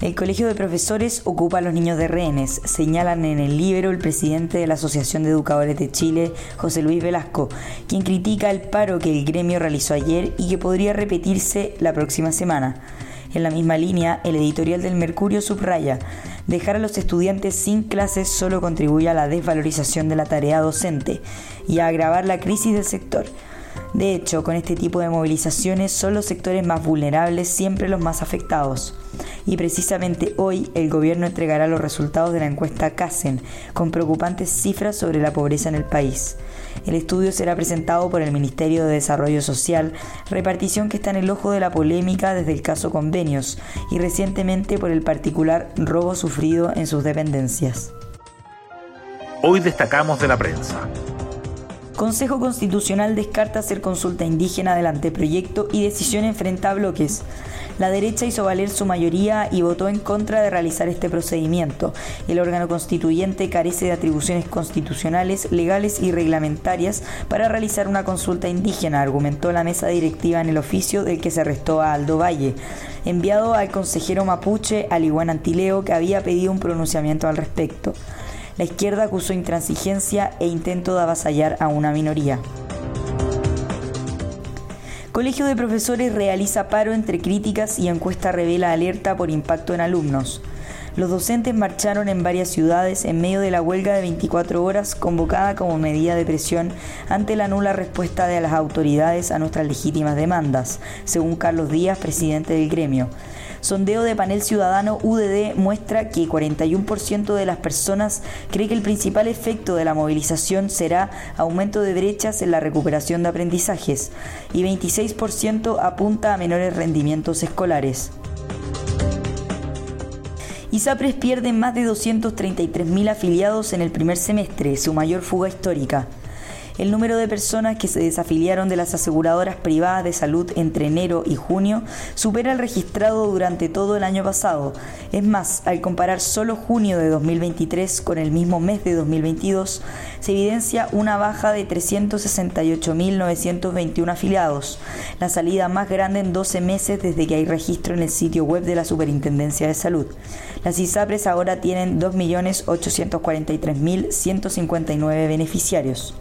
El Colegio de Profesores ocupa a los niños de rehenes, señalan en el libro el presidente de la Asociación de Educadores de Chile, José Luis Velasco, quien critica el paro que el gremio realizó ayer y que podría repetirse la próxima semana. En la misma línea, el editorial del Mercurio subraya, dejar a los estudiantes sin clases solo contribuye a la desvalorización de la tarea docente y a agravar la crisis del sector. De hecho, con este tipo de movilizaciones son los sectores más vulnerables siempre los más afectados. Y precisamente hoy el gobierno entregará los resultados de la encuesta CASEN, con preocupantes cifras sobre la pobreza en el país. El estudio será presentado por el Ministerio de Desarrollo Social, repartición que está en el ojo de la polémica desde el caso Convenios y recientemente por el particular robo sufrido en sus dependencias. Hoy destacamos de la prensa. Consejo Constitucional descarta hacer consulta indígena del anteproyecto y decisión enfrenta a bloques. La derecha hizo valer su mayoría y votó en contra de realizar este procedimiento. El órgano constituyente carece de atribuciones constitucionales, legales y reglamentarias para realizar una consulta indígena, argumentó la mesa directiva en el oficio del que se arrestó a Aldo Valle, enviado al consejero mapuche Aliguan Antileo, que había pedido un pronunciamiento al respecto. La izquierda acusó intransigencia e intento de avasallar a una minoría. Colegio de Profesores realiza paro entre críticas y encuesta revela alerta por impacto en alumnos. Los docentes marcharon en varias ciudades en medio de la huelga de 24 horas convocada como medida de presión ante la nula respuesta de las autoridades a nuestras legítimas demandas, según Carlos Díaz, presidente del gremio. Sondeo de panel ciudadano UDD muestra que 41% de las personas cree que el principal efecto de la movilización será aumento de brechas en la recuperación de aprendizajes y 26% apunta a menores rendimientos escolares. ISAPRES pierde más de 233.000 afiliados en el primer semestre, su mayor fuga histórica el número de personas que se desafiliaron de las aseguradoras privadas de salud entre enero y junio supera el registrado durante todo el año pasado. Es más, al comparar solo junio de 2023 con el mismo mes de 2022, se evidencia una baja de 368.921 afiliados, la salida más grande en 12 meses desde que hay registro en el sitio web de la Superintendencia de Salud. Las ISAPRES ahora tienen 2.843.159 beneficiarios.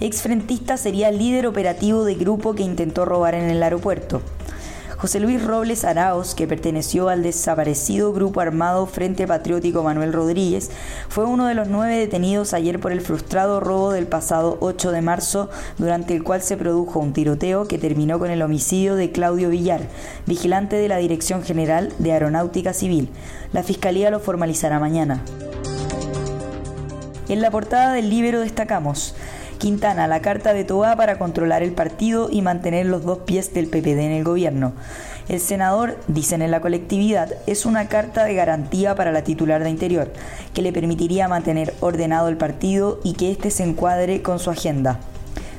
Exfrentista sería líder operativo de grupo que intentó robar en el aeropuerto. José Luis Robles Araos, que perteneció al desaparecido grupo armado Frente Patriótico Manuel Rodríguez, fue uno de los nueve detenidos ayer por el frustrado robo del pasado 8 de marzo, durante el cual se produjo un tiroteo que terminó con el homicidio de Claudio Villar, vigilante de la Dirección General de Aeronáutica Civil. La Fiscalía lo formalizará mañana. En la portada del libro destacamos Quintana la carta de Toa para controlar el partido y mantener los dos pies del PPD en el gobierno. El senador, dicen en la colectividad, es una carta de garantía para la titular de Interior, que le permitiría mantener ordenado el partido y que éste se encuadre con su agenda.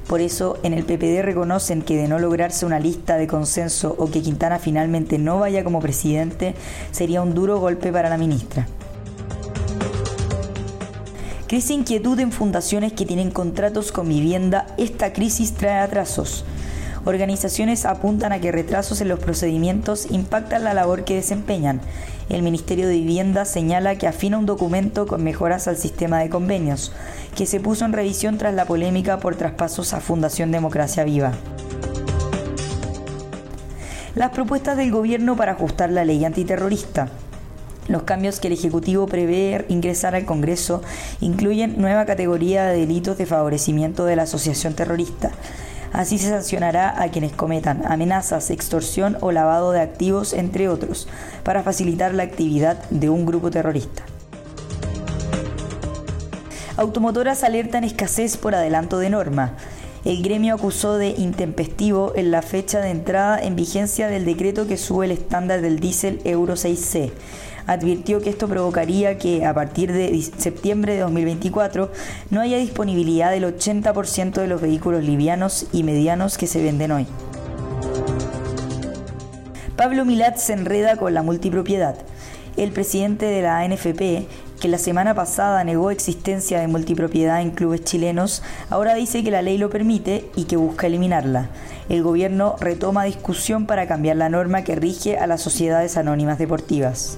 Por eso, en el PPD reconocen que de no lograrse una lista de consenso o que Quintana finalmente no vaya como presidente, sería un duro golpe para la ministra. Crece inquietud en fundaciones que tienen contratos con vivienda. Esta crisis trae atrasos. Organizaciones apuntan a que retrasos en los procedimientos impactan la labor que desempeñan. El Ministerio de Vivienda señala que afina un documento con mejoras al sistema de convenios, que se puso en revisión tras la polémica por traspasos a Fundación Democracia Viva. Las propuestas del gobierno para ajustar la ley antiterrorista. Los cambios que el Ejecutivo prevé ingresar al Congreso incluyen nueva categoría de delitos de favorecimiento de la asociación terrorista. Así se sancionará a quienes cometan amenazas, extorsión o lavado de activos, entre otros, para facilitar la actividad de un grupo terrorista. Automotoras alertan escasez por adelanto de norma. El gremio acusó de intempestivo en la fecha de entrada en vigencia del decreto que sube el estándar del diésel Euro 6C advirtió que esto provocaría que a partir de septiembre de 2024 no haya disponibilidad del 80% de los vehículos livianos y medianos que se venden hoy. Pablo Milat se enreda con la multipropiedad. El presidente de la ANFP, que la semana pasada negó existencia de multipropiedad en clubes chilenos, ahora dice que la ley lo permite y que busca eliminarla. El gobierno retoma discusión para cambiar la norma que rige a las sociedades anónimas deportivas.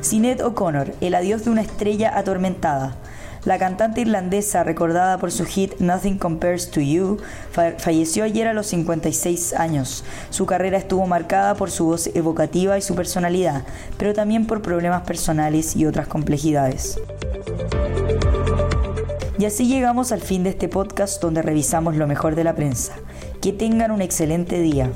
Sinead O'Connor, el adiós de una estrella atormentada. La cantante irlandesa, recordada por su hit Nothing Compares to You, falleció ayer a los 56 años. Su carrera estuvo marcada por su voz evocativa y su personalidad, pero también por problemas personales y otras complejidades. Y así llegamos al fin de este podcast donde revisamos lo mejor de la prensa. Que tengan un excelente día.